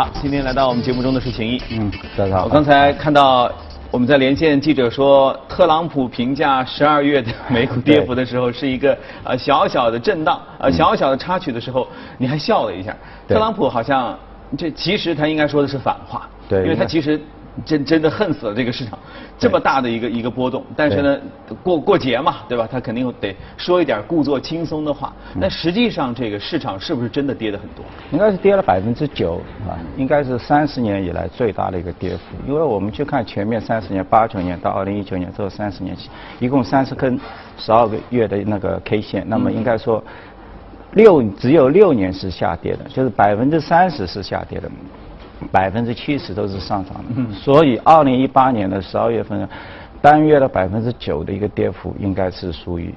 好，今天来到我们节目中的是秦毅。嗯，大家好。我刚才看到我们在连线记者说，特朗普评价十二月的 美股跌幅的时候是一个呃小小的震荡，呃小小的插曲的时候，你还笑了一下。特朗普好像这其实他应该说的是反话，对因为他其实真真的恨死了这个市场，这么大的一个一个波动，但是呢过过节嘛，对吧？他肯定得说一点故作轻松的话。嗯但实际上这个市场是不是真的跌得很多？应该是跌了百分之九啊，应该是三十年以来最大的一个跌幅。因为我们去看前面三十年，八九年到二零一九年这三十年期，一共三十根十二个月的那个 K 线，那么应该说六只有六年是下跌的，就是百分之三十是下跌的，百分之七十都是上涨的。所以二零一八年的十二月份单月的百分之九的一个跌幅，应该是属于，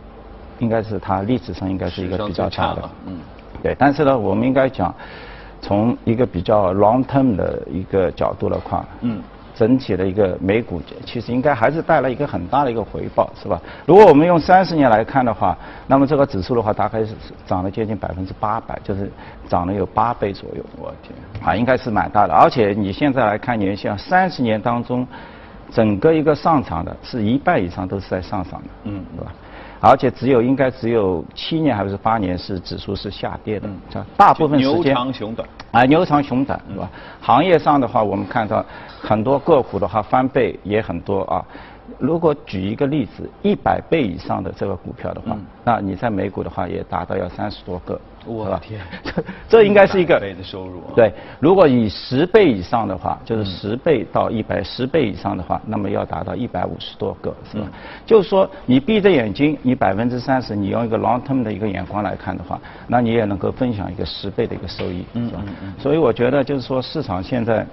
应该是它历史上应该是一个比较差的。嗯对，但是呢，我们应该讲，从一个比较 long term 的一个角度来看，嗯，整体的一个美股其实应该还是带来一个很大的一个回报，是吧？如果我们用三十年来看的话，那么这个指数的话，大概是涨了接近百分之八百，就是涨了有八倍左右。我天，啊，应该是蛮大的。而且你现在来看年限，三十年当中，整个一个上涨的是一半以上都是在上涨的，嗯对吧？而且只有应该只有七年还是八年是指数是下跌的，大部分时牛间长熊短。啊，牛长熊短，是吧？行业上的话，我们看到很多个股的话翻倍也很多啊。如果举一个例子，一百倍以上的这个股票的话，嗯。那你在美股的话也达到要三十多个，我天。这 这应该是一个100倍的收入啊。对，如果以十倍以上的话，就是嗯十倍到一百十倍以上的话，那么要达到一百五十多个，是吧？嗯。就是说，你闭着眼睛，你百分之三十，你用一个 long term 的一个眼光来看的话，那你也能够分享一个十倍的一个收益，是吧？所以我觉得就是说，市场现在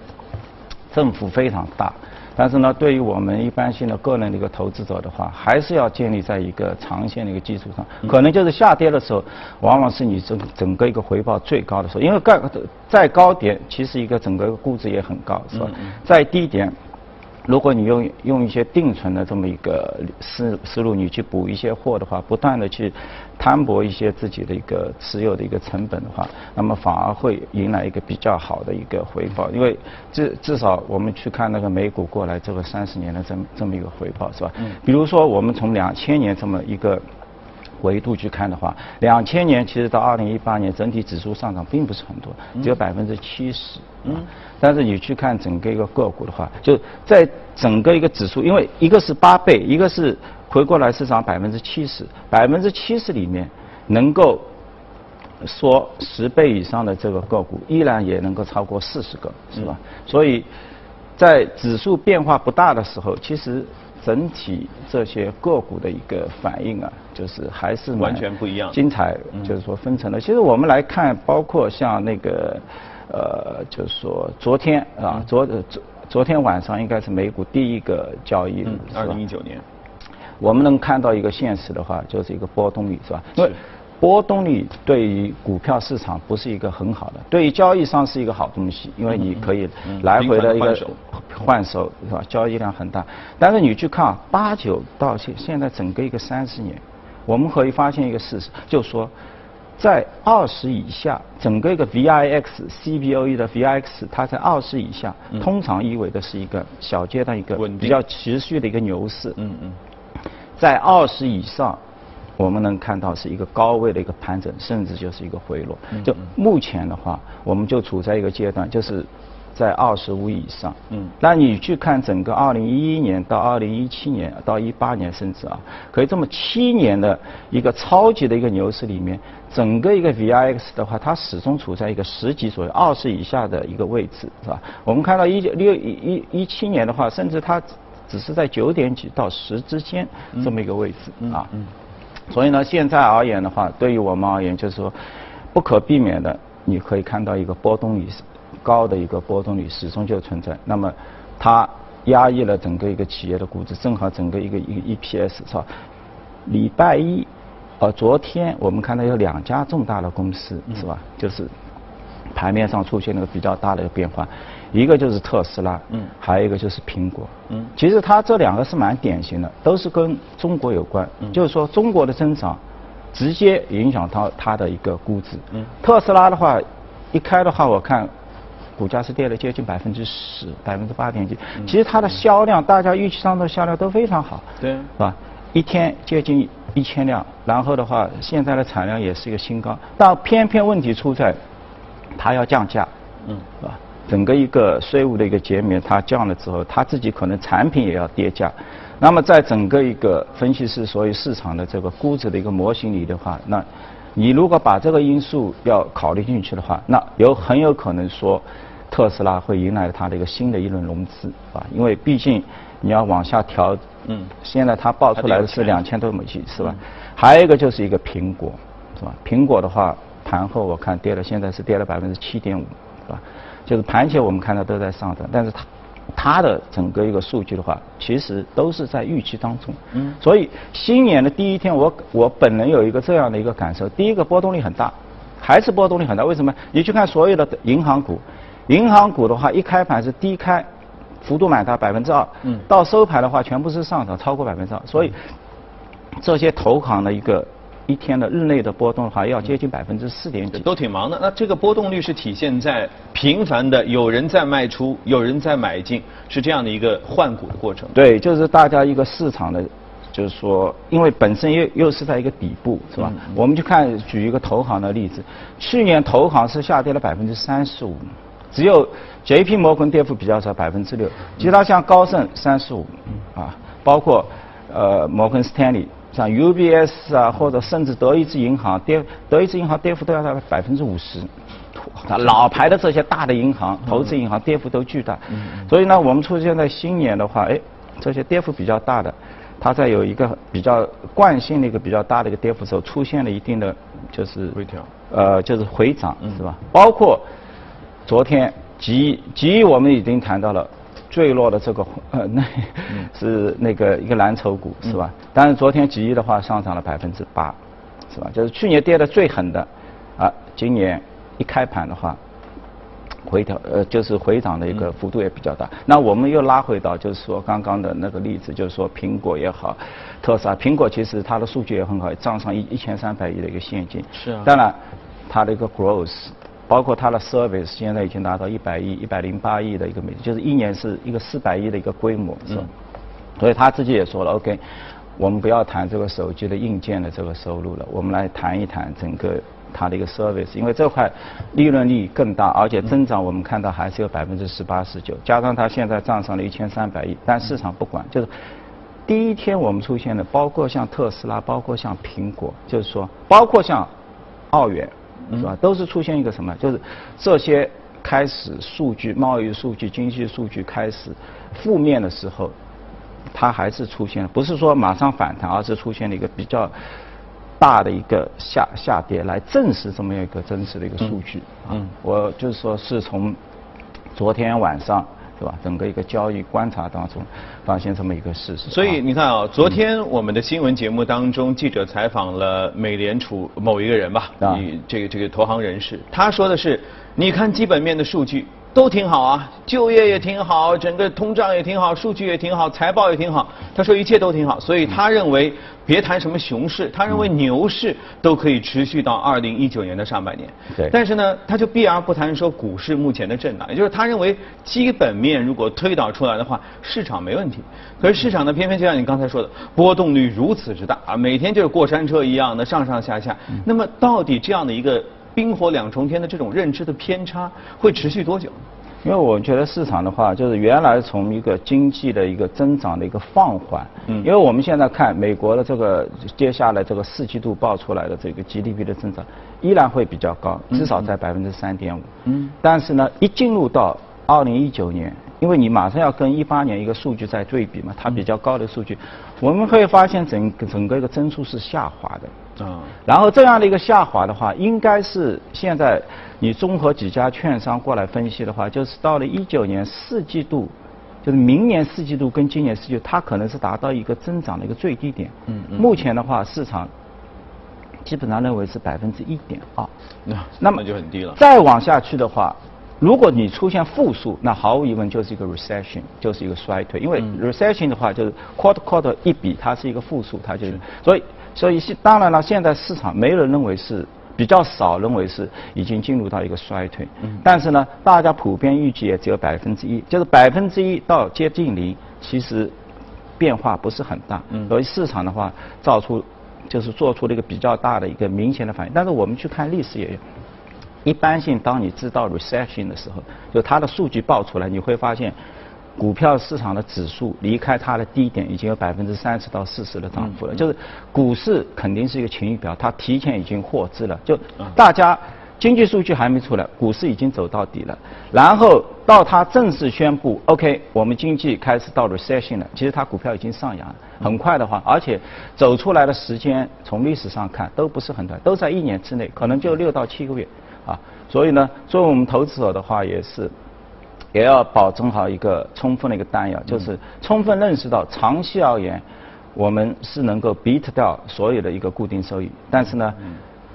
政府非常大，但是呢，对于我们一般性的个人的一个投资者的话，还是要建立在一个长线的一个基础上。可能就是下跌的时候，往往是你整整个一个回报最高的时候，因为盖在高点，其实一个整个估值也很高，是吧？在低点。如果你用用一些定存的这么一个思思路，你去补一些货的话，不断的去摊薄一些自己的一个持有的一个成本的话，那么反而会迎来一个比较好的一个回报。因为至至少我们去看那个美股过来这个三十年的这么这么一个回报是吧？比如说我们从两千年这么一个。维度去看的话，两千年其实到二零一八年整体指数上涨并不是很多，只有百分之七十。嗯，但是你去看整个一个个股的话，就在整个一个指数，因为一个是八倍，一个是回过来市场百分之七十，百分之七十里面能够说十倍以上的这个个股，依然也能够超过四十个，是吧？所以在指数变化不大的时候，其实整体这些个股的一个反应啊，就是还是完全不一样精彩，就是说分成了。其实我们来看，包括像那个呃，就是说昨天啊，昨呃昨昨天晚上应该是美股第一个交易二零一九年。我们能看到一个现实的话，就是一个波动率，是吧？因为是波动率对于股票市场不是一个很好的，对于交易商是一个好东西，因为你可以嗯来回的一个换手是吧？交易量很大。但是你去看啊，八九到现现在整个一个三十年，我们可以发现一个事实，就是说。在二十以下，整个一个 VIX、CBOE 的 VIX，它在二十以下，通常意味的是一个小阶段一个比较持续的一个牛市。嗯嗯。在二十以上，我们能看到是一个高位的一个盘整，甚至就是一个回落。就目前的话，我们就处在一个阶段，就是在二十五以上。嗯那你去看整个二零一一年到二零一七年到一八年，甚至啊，可以这么七年的一个超级的一个牛市里面，整个一个 VIX 的话，它始终处在一个十级左右、二十以下的一个位置，是吧？我们看到一九六一一一七年的话，甚至它只是在九点几到十之间这么一个位置啊。所以呢，现在而言的话，对于我们而言，就是说不可避免的，你可以看到一个波动率高的一个波动率始终就存在。那么它压抑了整个一个企业的估值，正好整个一个一 EPS 是吧？礼拜一，呃，昨天我们看到有两家重大的公司是吧？就是盘面上出现了比较大的一个变化，一个就是特斯拉，嗯。还有一个就是苹果，嗯。其实它这两个是蛮典型的，都是跟中国有关，嗯。就是说中国的增长直接影响到它的一个估值，嗯。特斯拉的话，一开的话我看股价是跌了接近百分之十，百分之八点几。其实它的销量，大家预期当中的销量都非常好，对，是吧？一天接近一千辆，然后的话，现在的产量也是一个新高，但偏偏问题出在它要降价，嗯，是吧？整个一个税务的一个减免，它降了之后，它自己可能产品也要跌价。那么在整个一个分析师所有市场的这个估值的一个模型里的话，那你如果把这个因素要考虑进去的话，那有很有可能说特斯拉会迎来它的一个新的一轮融资，啊，因为毕竟你要往下调，嗯，现在它报出来的是两千多美金，是吧？还有一个就是一个苹果，是吧？苹果的话，盘后我看跌了，现在是跌了百分之七点五，是吧？就是盘前我们看到都在上涨，但是它它的整个一个数据的话，其实都是在预期当中。嗯。所以新年的第一天，我我本人有一个这样的一个感受：第一个波动率很大，还是波动率很大。为什么？你去看所有的银行股，银行股的话，一开盘是低开，幅度蛮大，百分之二。嗯。到收盘的话，全部是上涨，超过百分之二。所以这些投行的一个。一天的日内的波动的话，要接近百分之四点几，都挺忙的。那这个波动率是体现在频繁的有人在卖出，有人在买进，是这样的一个换股的过程。对，就是大家一个市场的，就是说，因为本身又又是在一个底部，是吧？我们就看举一个投行的例子，去年投行是下跌了百分之三十五，只有 J.P. 摩根跌幅比较少，百分之六，其他像高盛三十五，啊，包括呃摩根斯坦利。像 UBS 啊，或者甚至德意志银行跌，德意志银行跌幅都要到百分之五十。老牌的这些大的银行、投资银行跌幅都巨大。所以呢，我们出现在新年的话，哎，这些跌幅比较大的，它在有一个比较惯性的一个比较大的一个跌幅时候，出现了一定的就是回调，呃，就是回涨，是吧？包括昨天吉吉，我们已经谈到了。坠落的这个呃，那是那个一个蓝筹股是吧？但是昨天吉利的话上涨了百分之八，是吧？就是去年跌的最狠的，啊，今年一开盘的话，回调呃就是回涨的一个幅度也比较大。那我们又拉回到就是说刚刚的那个例子，就是说苹果也好，特斯拉，苹果其实它的数据也很好，账上一一千三百亿的一个现金。是啊。当然，它的一个 growth。包括它的 service 现在已经达到一百亿、一百零八亿的一个美，就是一年是一个四百亿的一个规模，是吧？所以他自己也说了，OK，我们不要谈这个手机的硬件的这个收入了，我们来谈一谈整个它的一个 service，因为这块利润率更大，而且增长我们看到还是有百分之十八、十九，加上它现在账上的一千三百亿，但市场不管，就是第一天我们出现的，包括像特斯拉，包括像苹果，就是说，包括像澳元。是吧？都是出现一个什么？就是这些开始数据、贸易数据、经济数据开始负面的时候，它还是出现了，不是说马上反弹，而是出现了一个比较大的一个下下跌，来证实这么一个真实的一个数据。嗯，我就是说是从昨天晚上。是吧？整个一个交易观察当中，发现这么一个事实。所以你看啊，昨天我们的新闻节目当中，记者采访了美联储某一个人吧，你这个这个投行人士，他说的是，你看基本面的数据。都挺好啊，就业也挺好，整个通胀也挺好，数据也挺好，财报也挺好。他说一切都挺好，所以他认为别谈什么熊市，他认为牛市都可以持续到二零一九年的上半年。对。但是呢，他就避而不谈说股市目前的震荡，也就是他认为基本面如果推导出来的话，市场没问题。可是市场呢，偏偏就像你刚才说的，波动率如此之大啊，每天就是过山车一样的上上下下。那么到底这样的一个？冰火两重天的这种认知的偏差会持续多久？因为我觉得市场的话，就是原来从一个经济的一个增长的一个放缓，嗯，因为我们现在看美国的这个接下来这个四季度报出来的这个 GDP 的增长依然会比较高，至少在百分之三点五，嗯，但是呢，一进入到二零一九年，因为你马上要跟一八年一个数据在对比嘛，它比较高的数据，我们会发现整整个一个增速是下滑的。啊，然后这样的一个下滑的话，应该是现在你综合几家券商过来分析的话，就是到了一九年四季度，就是明年四季度跟今年四季度，它可能是达到一个增长的一个最低点。嗯嗯。目前的话，市场基本上认为是百分之一点二。那那么就很低了。再往下去的话，如果你出现负数，那毫无疑问就是一个 recession，就是一个衰退。因为 recession 的话，就是 quarter quarter 一比，它是一个负数，它就是所以。所以现当然了，现在市场没人认为是比较少认为是已经进入到一个衰退。嗯。但是呢，大家普遍预计也只有百分之一，就是百分之一到接近零，其实变化不是很大。嗯。所以市场的话，造出就是做出了一个比较大的一个明显的反应。但是我们去看历史也有。一般性，当你知道 recession 的时候，就它的数据报出来，你会发现，股票市场的指数离开它的低点已经有百分之三十到四十的涨幅了。就是股市肯定是一个晴雨表，它提前已经获知了。就大家经济数据还没出来，股市已经走到底了。然后到它正式宣布 OK，我们经济开始到 recession 了，其实它股票已经上扬了。很快的话，而且走出来的时间从历史上看都不是很短，都在一年之内，可能就六到七个月。啊，所以呢，作为我们投资者的话，也是也要保证好一个充分的一个弹药，就是充分认识到长期而言，我们是能够 beat 掉所有的一个固定收益，但是呢，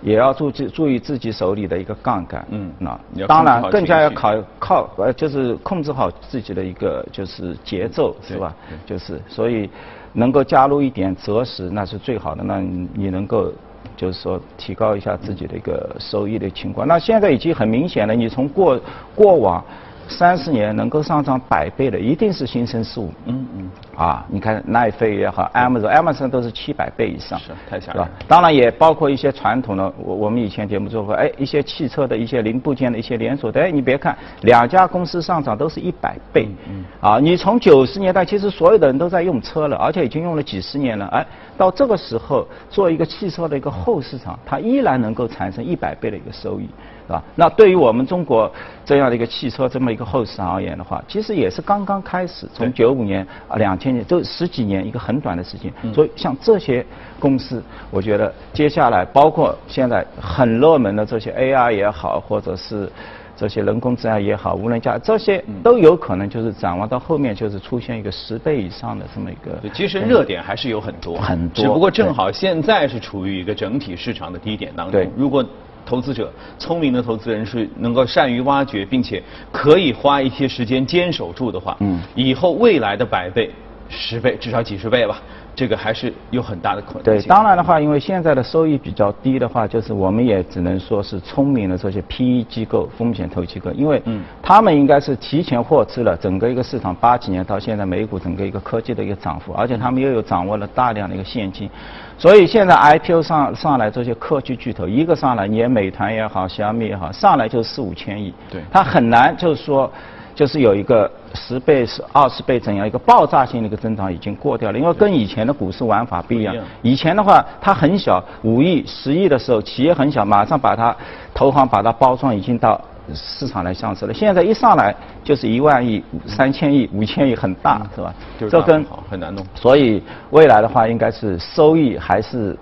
也要注注注意自己手里的一个杠杆。嗯，那当然更加要考靠呃，就是控制好自己的一个就是节奏，是吧？就是所以能够加入一点择时，那是最好的。那你能够。就是说，提高一下自己的一个收益的情况。那现在已经很明显了，你从过过往。三十年能够上涨百倍的，一定是新生事物。嗯嗯。啊，你看奈飞也好，Amazon，Amazon 都是七百倍以上。是，太吓人。了。当然也包括一些传统的，我我们以前节目做过，哎，一些汽车的一些零部件的一些连锁的，哎，你别看两家公司上涨都是一百倍。嗯。啊，你从九十年代，其实所有的人都在用车了，而且已经用了几十年了，哎，到这个时候做一个汽车的一个后市场，它依然能够产生一百倍的一个收益。是吧？那对于我们中国这样的一个汽车这么一个后市而言的话，其实也是刚刚开始。从九五年啊，两千年，都十几年一个很短的时间。所以像这些公司，我觉得接下来包括现在很热门的这些 AI 也好，或者是这些人工智能也好，无人驾这些都有可能就是展望到后面就是出现一个十倍以上的这么一个。其实热点还是有很多，很多。只不过正好现在是处于一个整体市场的低点当中。如果投资者，聪明的投资人是能够善于挖掘，并且可以花一些时间坚守住的话，嗯，以后未来的百倍、十倍，至少几十倍吧。这个还是有很大的可能。对，当然的话，因为现在的收益比较低的话，就是我们也只能说是聪明的这些 PE 机构、风险投机构，因为他们应该是提前获知了整个一个市场八几年到现在美股整个一个科技的一个涨幅，而且他们又有掌握了大量的一个现金，所以现在 IPO 上上来这些科技巨头，一个上来，你美团也好，小米也好，上来就四五千亿，对，他很难就是说。就是有一个十倍、是二十倍怎样一个爆炸性的一个增长已经过掉了，因为跟以前的股市玩法不一样。以前的话，它很小，五亿、十亿的时候，企业很小，马上把它投行把它包装，已经到市场来上市了。现在一上来就是一万亿、三千亿、五千亿，很大，是吧？这跟很难弄。所以未来的话，应该是收益还是。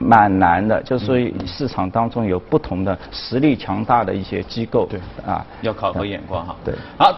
蛮难的，就是说市场当中有不同的实力强大的一些机构，对啊，要考核眼光哈。对，好。